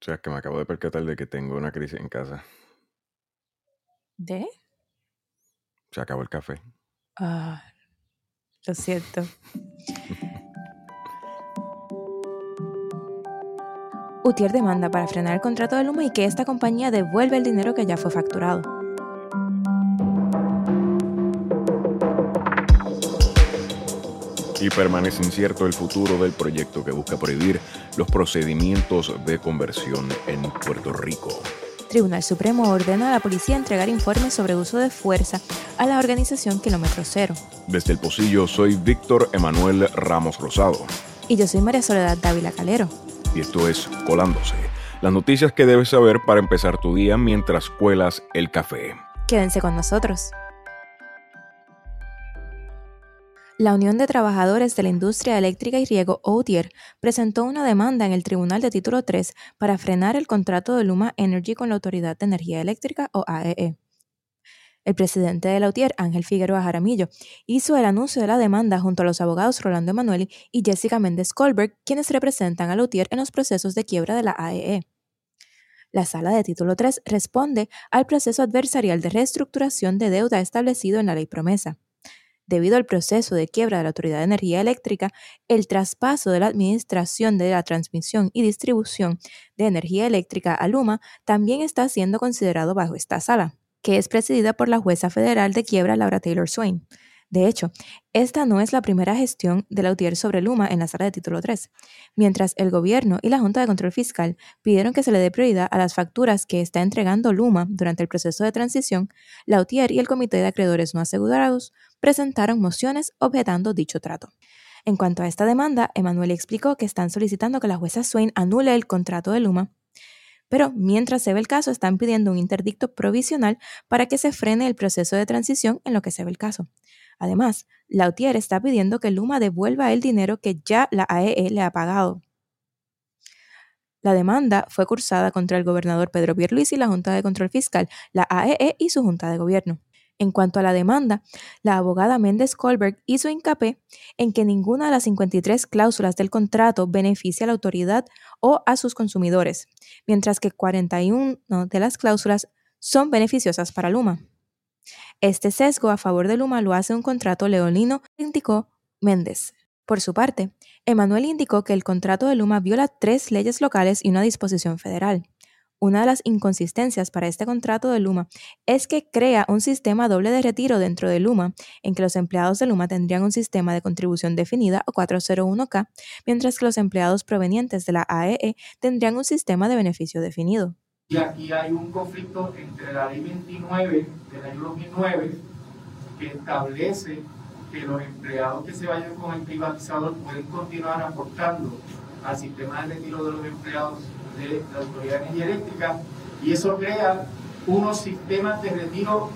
O sea, que me acabo de percatar de que tengo una crisis en casa. ¿De? Se acabó el café. Ah, lo siento. Utier demanda para frenar el contrato de Luma y que esta compañía devuelva el dinero que ya fue facturado. Y permanece incierto el futuro del proyecto que busca prohibir los procedimientos de conversión en Puerto Rico. Tribunal Supremo ordena a la policía entregar informes sobre uso de fuerza a la organización Kilómetro Cero. Desde el Pocillo soy Víctor Emanuel Ramos Rosado. Y yo soy María Soledad Dávila Calero. Y esto es Colándose, las noticias que debes saber para empezar tu día mientras cuelas el café. Quédense con nosotros. La Unión de Trabajadores de la Industria Eléctrica y Riego, OTIER, presentó una demanda en el Tribunal de Título 3 para frenar el contrato de Luma Energy con la Autoridad de Energía Eléctrica, o AEE. E. El presidente de la Ángel Figueroa Jaramillo, hizo el anuncio de la demanda junto a los abogados Rolando Emanueli y Jessica Méndez Colberg, quienes representan a la en los procesos de quiebra de la AEE. E. La sala de título 3 responde al proceso adversarial de reestructuración de deuda establecido en la ley promesa. Debido al proceso de quiebra de la Autoridad de Energía Eléctrica, el traspaso de la Administración de la Transmisión y Distribución de Energía Eléctrica a Luma también está siendo considerado bajo esta sala, que es presidida por la jueza federal de quiebra Laura Taylor Swain. De hecho, esta no es la primera gestión de Lautier sobre Luma en la sala de título 3. Mientras el gobierno y la Junta de Control Fiscal pidieron que se le dé prioridad a las facturas que está entregando Luma durante el proceso de transición, Lautier y el Comité de Acreedores No Asegurados presentaron mociones objetando dicho trato. En cuanto a esta demanda, Emanuel explicó que están solicitando que la jueza Swain anule el contrato de Luma pero mientras se ve el caso, están pidiendo un interdicto provisional para que se frene el proceso de transición en lo que se ve el caso. Además, Lautier está pidiendo que Luma devuelva el dinero que ya la AEE le ha pagado. La demanda fue cursada contra el gobernador Pedro Pierluisi y la Junta de Control Fiscal, la AEE e y su Junta de Gobierno. En cuanto a la demanda, la abogada Méndez Colberg hizo hincapié en que ninguna de las 53 cláusulas del contrato beneficia a la autoridad o a sus consumidores, mientras que 41 de las cláusulas son beneficiosas para Luma. Este sesgo a favor de Luma lo hace un contrato leonino, indicó Méndez. Por su parte, Emanuel indicó que el contrato de Luma viola tres leyes locales y una disposición federal. Una de las inconsistencias para este contrato de Luma es que crea un sistema doble de retiro dentro de Luma, en que los empleados de Luma tendrían un sistema de contribución definida o 401k, mientras que los empleados provenientes de la AEE e tendrían un sistema de beneficio definido. Y aquí hay un conflicto entre la ley 29 del año 2009 que establece que los empleados que se vayan con el privatizador pueden continuar aportando al sistema de retiro de los empleados de la Autoridad de Energía Eléctrica. Y eso crea unos sistemas de retiro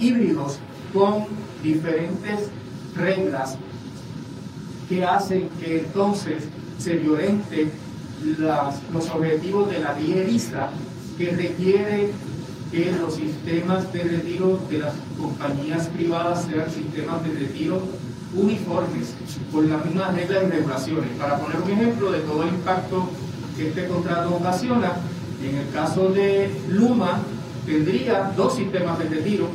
híbridos con diferentes reglas que hacen que entonces se violenten los objetivos de la ley que requiere que los sistemas de retiro de las compañías privadas sean sistemas de retiro uniformes, con las mismas reglas y regulaciones. Para poner un ejemplo de todo el impacto que este contrato ocasiona, en el caso de Luma, tendría dos sistemas de retiro,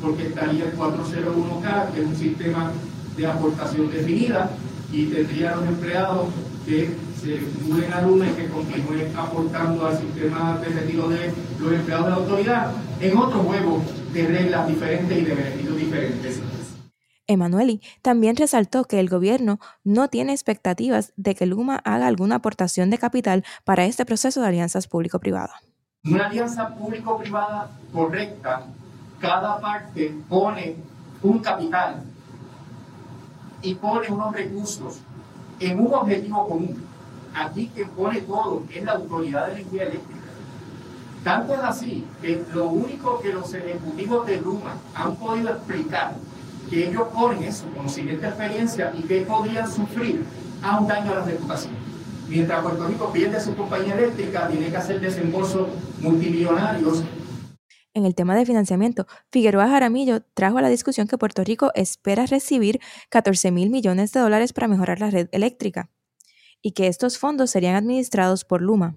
porque estaría el 401K, que es un sistema de aportación definida, y tendría los empleados que se unen a y que continúen aportando al sistema de retiro de los empleados de la autoridad en otro juego de reglas diferentes y de beneficios diferentes. Emanueli también resaltó que el gobierno no tiene expectativas de que Luma haga alguna aportación de capital para este proceso de alianzas público-privada. Una alianza público-privada correcta, cada parte pone un capital y pone unos recursos en un objetivo común. Aquí quien pone todo es la Autoridad de Energía Eléctrica. Tanto es así que lo único que los ejecutivos de Luma han podido explicar que ellos ponen eso como siguiente experiencia y que podrían sufrir a un daño a la reputación. Mientras Puerto Rico pierde su compañía eléctrica, tiene que hacer desembolsos multimillonarios. En el tema de financiamiento, Figueroa Jaramillo trajo a la discusión que Puerto Rico espera recibir 14 mil millones de dólares para mejorar la red eléctrica. y que estos fondos serían administrados por Luma.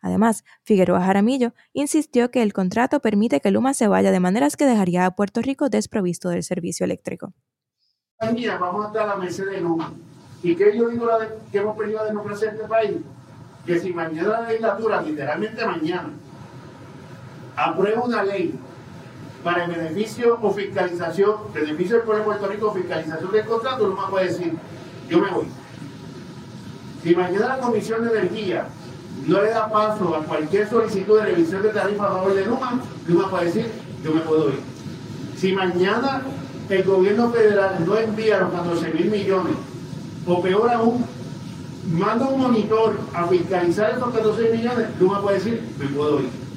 Además, Figueroa Jaramillo insistió que el contrato permite que Luma se vaya de maneras que dejaría a Puerto Rico desprovisto del servicio eléctrico. Mira, vamos a estar la mesa de Luma. ¿Y qué yo digo que hemos perdido la democracia en este país? Que si mañana la legislatura, literalmente mañana, aprueba una ley para el beneficio o fiscalización, beneficio del pueblo de Puerto Rico, fiscalización del contrato, Luma puede decir, yo me voy. Si mañana la Comisión de Energía no le da paso a cualquier solicitud de revisión de tarifa a favor de Luma, Luma puede decir, yo me puedo ir. Si mañana el gobierno federal no envía los 14 mil millones, o peor aún, manda un monitor a fiscalizar esos 14 millones, Luma puede decir, me puedo ir.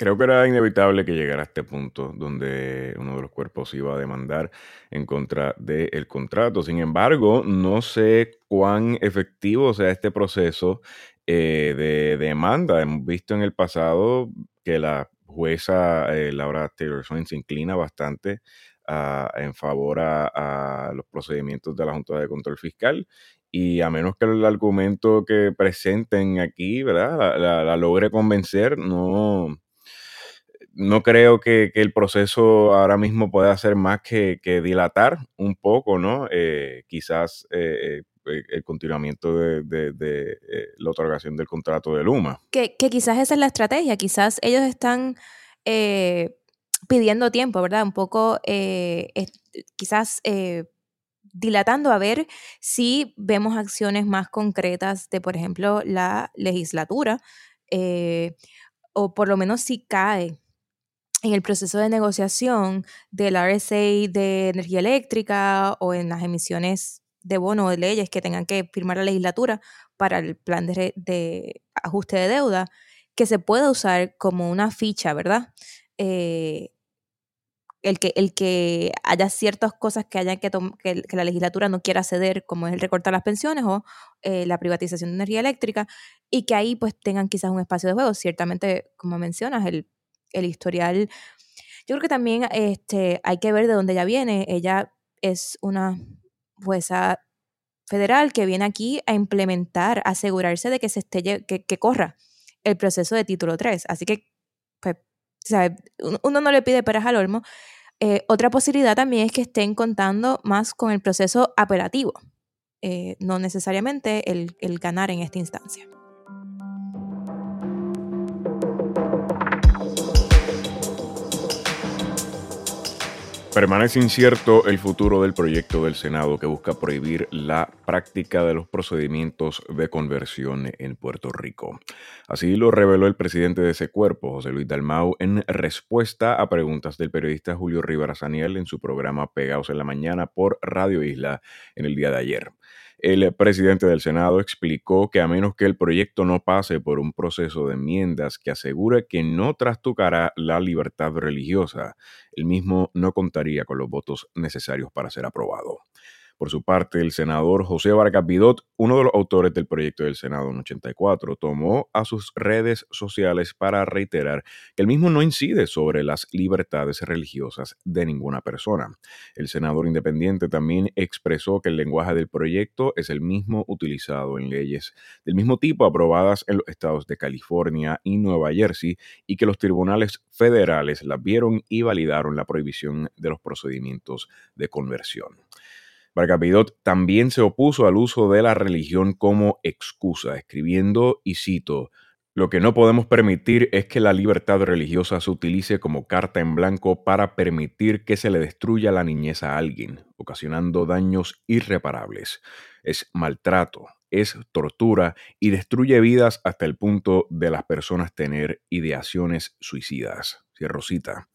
Creo que era inevitable que llegara a este punto donde uno de los cuerpos iba a demandar en contra del contrato. Sin embargo, no sé cuán efectivo sea este proceso eh, de demanda. Hemos visto en el pasado que la jueza eh, Laura Taylor Swain se inclina bastante en favor a, los procedimientos de la Junta de Control Fiscal y a menos que el argumento que presenten aquí, ¿verdad? la logre convencer, no, no creo que, el proceso ahora mismo pueda hacer más que, dilatar un poco, ¿no? Eh, quizás eh, eh, el continuamiento de, la otorgación del contrato de Luma. Que, quizás esa es la estrategia, quizás ellos están pidiendo tiempo, ¿verdad? Un poco, quizás dilatando a ver si vemos acciones más concretas de, por ejemplo, la legislatura, o por lo menos si cae en el proceso de negociación del RSA de energía eléctrica o en las emisiones de bono o de leyes que tengan que firmar la legislatura para el plan de, ajuste de deuda, que se pueda usar como una ficha, ¿verdad? Eh, el que, el que haya ciertas cosas que, haya que, que, la legislatura no quiera ceder, como es el recortar las pensiones o eh, la privatización de energía eléctrica, y que ahí pues tengan quizás un espacio de juego. Ciertamente, como mencionas, el el historial. Yo creo que también este, hay que ver de dónde ella viene. Ella es una jueza federal que viene aquí a implementar, asegurarse de que se esté, que, corra el proceso de título 3. Así que, pues, uno no le pide peras al olmo. Eh, otra posibilidad también es que estén contando más con el proceso apelativo, eh, no necesariamente el ganar en esta instancia. Permanece incierto el futuro del proyecto del Senado que busca prohibir la práctica de los procedimientos de conversión en Puerto Rico. Así lo reveló el presidente de ese cuerpo, José Luis Dalmau, en respuesta a preguntas del periodista Julio Rivera Saniel en su programa Pegados en la Mañana por Radio Isla en el día de ayer. El presidente del Senado explicó que a menos que el proyecto no pase por un proceso de enmiendas que asegure que no trastocará la libertad religiosa, el mismo no contaría con los votos necesarios para ser aprobado. Por su parte, el senador José Vargas Vidot, uno de los autores del proyecto del Senado en 84, tomó a sus redes sociales para reiterar que el mismo no incide sobre las libertades religiosas de ninguna persona. El senador independiente también expresó que el lenguaje del proyecto es el mismo utilizado en leyes del mismo tipo aprobadas en los estados de California y Nueva Jersey y que los tribunales federales la vieron y validaron la prohibición de los procedimientos de conversión. Vargas también se opuso al uso de la religión como excusa, escribiendo, y cito, lo que no podemos permitir es que la libertad religiosa se utilice como carta en blanco para permitir que se le destruya la niñez a alguien, ocasionando daños irreparables. Es maltrato, es tortura y destruye vidas hasta el punto de las personas tener ideaciones suicidas. Cierro cita.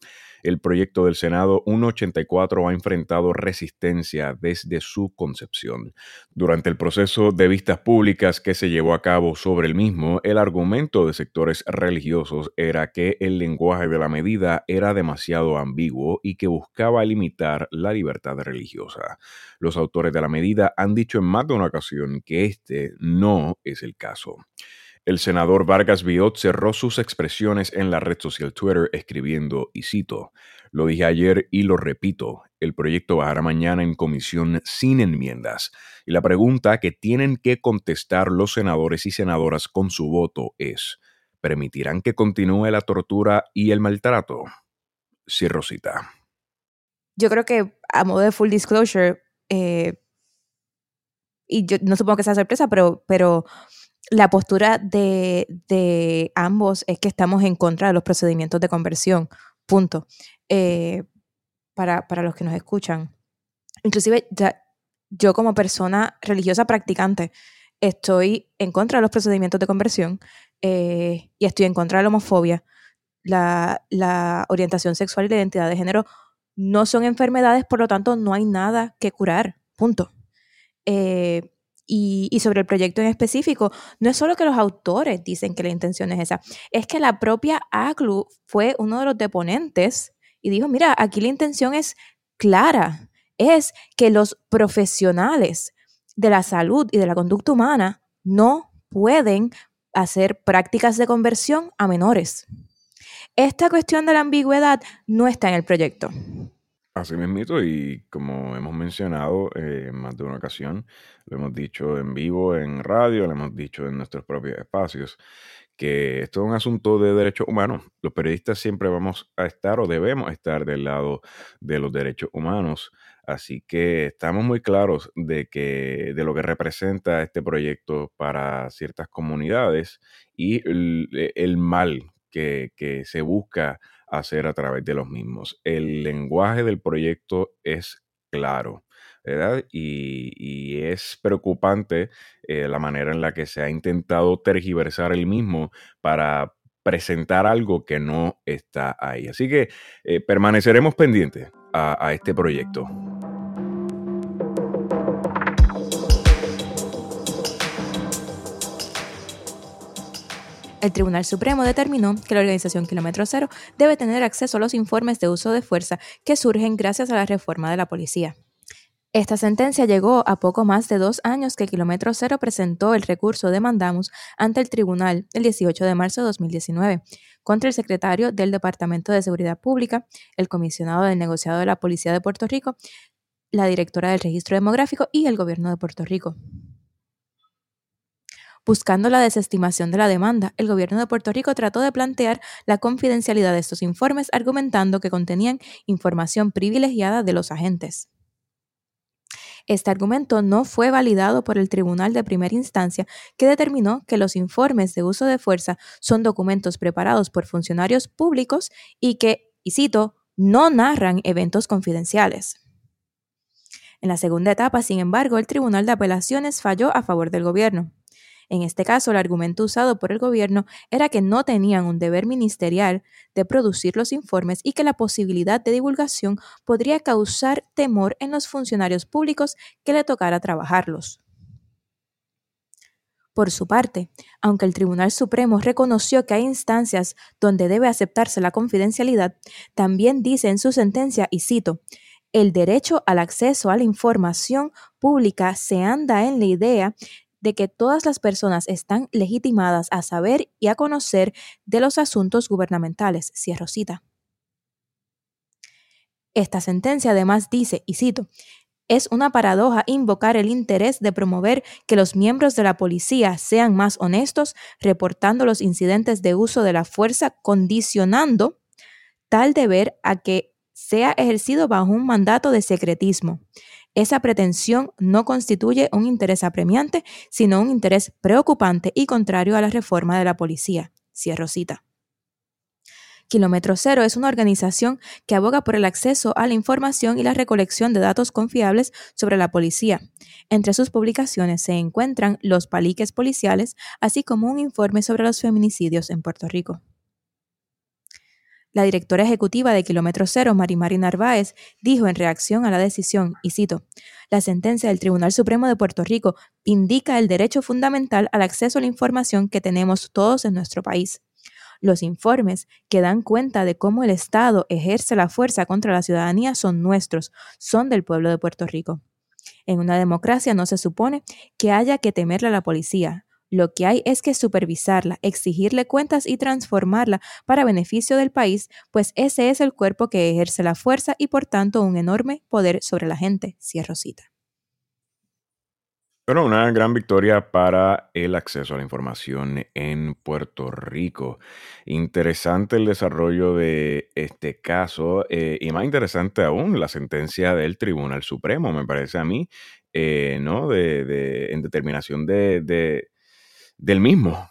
El proyecto del Senado 184 ha enfrentado resistencia desde su concepción. Durante el proceso de vistas públicas que se llevó a cabo sobre el mismo, el argumento de sectores religiosos era que el lenguaje de la medida era demasiado ambiguo y que buscaba limitar la libertad religiosa. Los autores de la medida han dicho en más de una ocasión que este no es el caso. El senador Vargas Biot cerró sus expresiones en la red social Twitter escribiendo, y cito, lo dije ayer y lo repito, el proyecto bajará mañana en comisión sin enmiendas. Y la pregunta que tienen que contestar los senadores y senadoras con su voto es, ¿permitirán que continúe la tortura y el maltrato? Sí, Rosita. Yo creo que a modo de full disclosure, eh, y yo no supongo que sea sorpresa, pero, pero la postura de, ambos es que estamos en contra de los procedimientos de conversión, punto. Eh, para, para, los que nos escuchan. Inclusive yo como persona religiosa practicante estoy en contra de los procedimientos de conversión eh, y estoy en contra de la homofobia. La, la, orientación sexual y la identidad de género no son enfermedades, por lo tanto no hay nada que curar, punto. Eh, y, y, sobre el proyecto en específico, no es solo que los autores dicen que la intención es esa, es que la propia ACLU fue uno de los deponentes y dijo, mira, aquí la intención es clara, es que los profesionales de la salud y de la conducta humana no pueden hacer prácticas de conversión a menores. Esta cuestión de la ambigüedad no está en el proyecto. Así mismo, y como hemos mencionado eh, en más de una ocasión, lo hemos dicho en vivo, en radio, lo hemos dicho en nuestros propios espacios, que esto es un asunto de derechos humanos. Los periodistas siempre vamos a estar o debemos estar del lado de los derechos humanos. Así que estamos muy claros de que de lo que representa este proyecto para ciertas comunidades y el, mal que, que se busca hacer a través de los mismos. El lenguaje del proyecto es claro. ¿verdad? Y, es preocupante eh, la manera en la que se ha intentado tergiversar el mismo para presentar algo que no está ahí. Así que eh, permaneceremos pendientes a este proyecto. El Tribunal Supremo determinó que la organización Kilómetro Cero debe tener acceso a los informes de uso de fuerza que surgen gracias a la reforma de la policía. Esta sentencia llegó a poco más de dos años que Kilómetro Cero presentó el recurso de mandamus ante el tribunal el 18 de marzo de 2019 contra el secretario del Departamento de Seguridad Pública, el comisionado del negociado de la Policía de Puerto Rico, la directora del Registro Demográfico y el gobierno de Puerto Rico. Buscando la desestimación de la demanda, el gobierno de Puerto Rico trató de plantear la confidencialidad de estos informes argumentando que contenían información privilegiada de los agentes. Este argumento no fue validado por el Tribunal de Primera Instancia, que determinó que los informes de uso de fuerza son documentos preparados por funcionarios públicos y que, y cito, no narran eventos confidenciales. En la segunda etapa, sin embargo, el Tribunal de Apelaciones falló a favor del gobierno. En este caso, el argumento usado por el gobierno era que no tenían un deber ministerial de producir los informes y que la posibilidad de divulgación podría causar temor en los funcionarios públicos que le tocara trabajarlos. Por su parte, aunque el Tribunal Supremo reconoció que hay instancias donde debe aceptarse la confidencialidad, también dice en su sentencia, y cito, el derecho al acceso a la información pública se anda en la idea de que todas las personas están legitimadas a saber y a conocer de los asuntos gubernamentales. Cierro cita. Esta sentencia además dice, y cito, es una paradoja invocar el interés de promover que los miembros de la policía sean más honestos reportando los incidentes de uso de la fuerza, condicionando tal deber a que sea ejercido bajo un mandato de secretismo. Esa pretensión no constituye un interés apremiante, sino un interés preocupante y contrario a la reforma de la policía. Cierro cita. Kilómetro Cero es una organización que aboga por el acceso a la información y la recolección de datos confiables sobre la policía. Entre sus publicaciones se encuentran los paliques policiales, así como un informe sobre los feminicidios en Puerto Rico. La directora ejecutiva de Kilómetro Cero, Marimari Narváez, dijo en reacción a la decisión, y cito, la sentencia del Tribunal Supremo de Puerto Rico indica el derecho fundamental al acceso a la información que tenemos todos en nuestro país. Los informes que dan cuenta de cómo el Estado ejerce la fuerza contra la ciudadanía son nuestros, son del pueblo de Puerto Rico. En una democracia no se supone que haya que temerle a la policía. Lo que hay es que supervisarla, exigirle cuentas y transformarla para beneficio del país, pues ese es el cuerpo que ejerce la fuerza y por tanto un enorme poder sobre la gente. Cierro cita. Bueno, una gran victoria para el acceso a la información en Puerto Rico. Interesante el desarrollo de este caso eh, y más interesante aún la sentencia del Tribunal Supremo, me parece a mí, eh, ¿no? De, en determinación de, del mismo.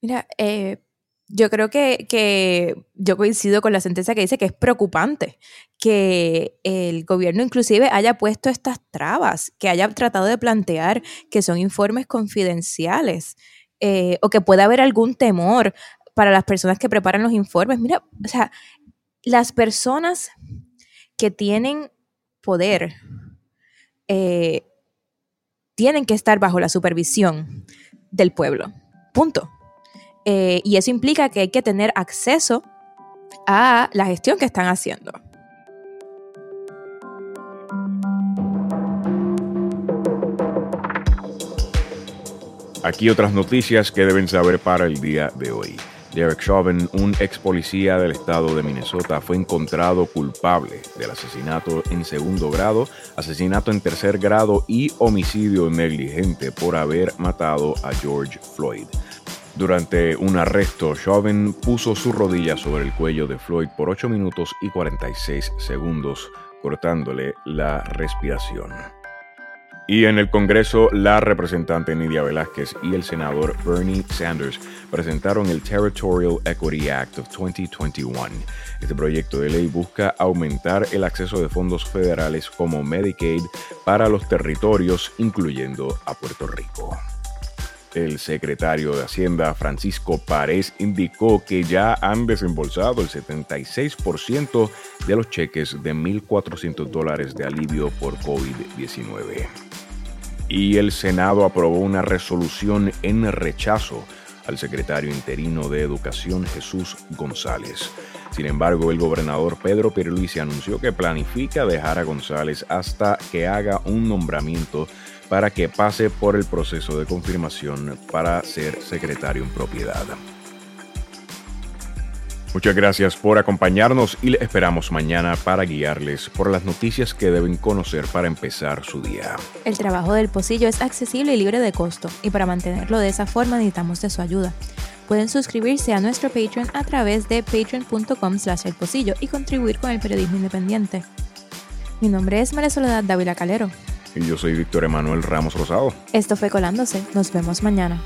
Mira, eh, yo creo que, yo coincido con la sentencia que dice que es preocupante que el gobierno inclusive haya puesto estas trabas, que haya tratado de plantear que son informes confidenciales eh, o que puede haber algún temor para las personas que preparan los informes. Mira, o sea, las personas que tienen poder eh, tienen que estar bajo la supervisión del pueblo. Punto. Eh, y eso implica que hay que tener acceso a la gestión que están haciendo. Aquí otras noticias que deben saber para el día de hoy. Derek Chauvin, un ex policía del estado de Minnesota, fue encontrado culpable del asesinato en segundo grado, asesinato en tercer grado y homicidio negligente por haber matado a George Floyd. Durante un arresto, Chauvin puso su rodilla sobre el cuello de Floyd por 8 minutos y 46 segundos, cortándole la respiración. Y en el Congreso, la representante Nidia Velázquez y el senador Bernie Sanders presentaron el Territorial Equity Act of 2021. Este proyecto de ley busca aumentar el acceso de fondos federales como Medicaid para los territorios, incluyendo a Puerto Rico. El secretario de Hacienda, Francisco Párez, indicó que ya han desembolsado el 76% de los cheques de 1.400 dólares de alivio por COVID-19. Y el Senado aprobó una resolución en rechazo al secretario interino de Educación Jesús González. Sin embargo, el gobernador Pedro Pierluisi anunció que planifica dejar a González hasta que haga un nombramiento para que pase por el proceso de confirmación para ser secretario en propiedad. Muchas gracias por acompañarnos y les esperamos mañana para guiarles por las noticias que deben conocer para empezar su día. El trabajo del pocillo es accesible y libre de costo, y para mantenerlo de esa forma necesitamos de su ayuda. Pueden suscribirse a nuestro Patreon a través de patreon.com slash el y contribuir con el periodismo independiente. Mi nombre es María Soledad Dávila Calero. Y yo soy Víctor Emanuel Ramos Rosado. Esto fue Colándose. Nos vemos mañana.